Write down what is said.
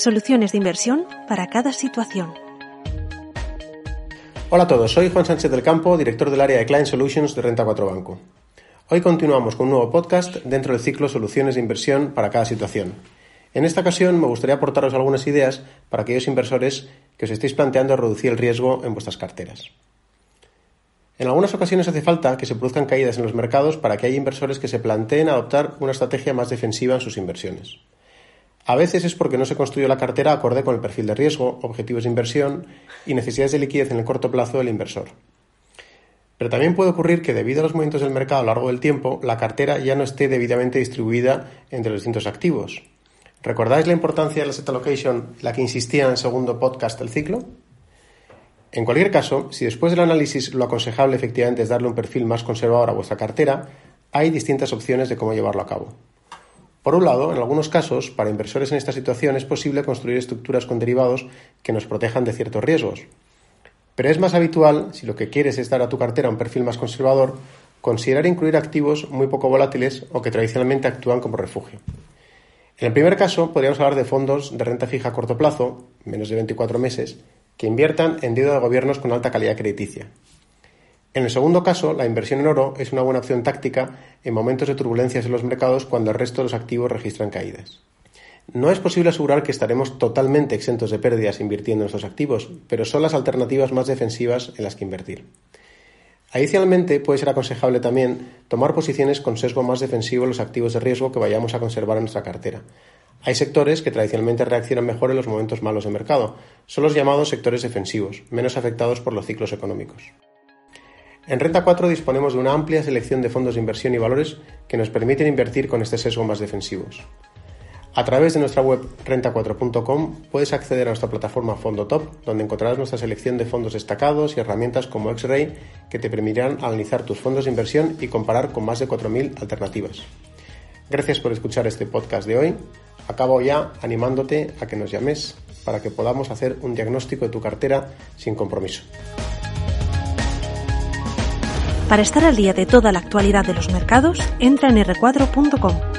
Soluciones de inversión para cada situación. Hola a todos, soy Juan Sánchez del Campo, director del área de Client Solutions de Renta 4 Banco. Hoy continuamos con un nuevo podcast dentro del ciclo Soluciones de inversión para cada situación. En esta ocasión me gustaría aportaros algunas ideas para aquellos inversores que os estéis planteando reducir el riesgo en vuestras carteras. En algunas ocasiones hace falta que se produzcan caídas en los mercados para que haya inversores que se planteen adoptar una estrategia más defensiva en sus inversiones. A veces es porque no se construyó la cartera acorde con el perfil de riesgo, objetivos de inversión y necesidades de liquidez en el corto plazo del inversor. Pero también puede ocurrir que debido a los movimientos del mercado a lo largo del tiempo, la cartera ya no esté debidamente distribuida entre los distintos activos. ¿Recordáis la importancia de la set allocation, la que insistía en el segundo podcast del ciclo? En cualquier caso, si después del análisis lo aconsejable efectivamente es darle un perfil más conservador a vuestra cartera, hay distintas opciones de cómo llevarlo a cabo. Por un lado, en algunos casos, para inversores en esta situación es posible construir estructuras con derivados que nos protejan de ciertos riesgos. Pero es más habitual, si lo que quieres es dar a tu cartera un perfil más conservador, considerar incluir activos muy poco volátiles o que tradicionalmente actúan como refugio. En el primer caso, podríamos hablar de fondos de renta fija a corto plazo, menos de 24 meses, que inviertan en deuda de gobiernos con alta calidad crediticia, en el segundo caso, la inversión en oro es una buena opción táctica en momentos de turbulencias en los mercados cuando el resto de los activos registran caídas. No es posible asegurar que estaremos totalmente exentos de pérdidas invirtiendo en estos activos, pero son las alternativas más defensivas en las que invertir. Adicionalmente, puede ser aconsejable también tomar posiciones con sesgo más defensivo en los activos de riesgo que vayamos a conservar en nuestra cartera. Hay sectores que tradicionalmente reaccionan mejor en los momentos malos de mercado. Son los llamados sectores defensivos, menos afectados por los ciclos económicos. En Renta 4 disponemos de una amplia selección de fondos de inversión y valores que nos permiten invertir con este sesgo más defensivos. A través de nuestra web renta4.com puedes acceder a nuestra plataforma Fondo Top, donde encontrarás nuestra selección de fondos destacados y herramientas como X-Ray que te permitirán analizar tus fondos de inversión y comparar con más de 4.000 alternativas. Gracias por escuchar este podcast de hoy. Acabo ya animándote a que nos llames para que podamos hacer un diagnóstico de tu cartera sin compromiso. Para estar al día de toda la actualidad de los mercados, entra en r4.com.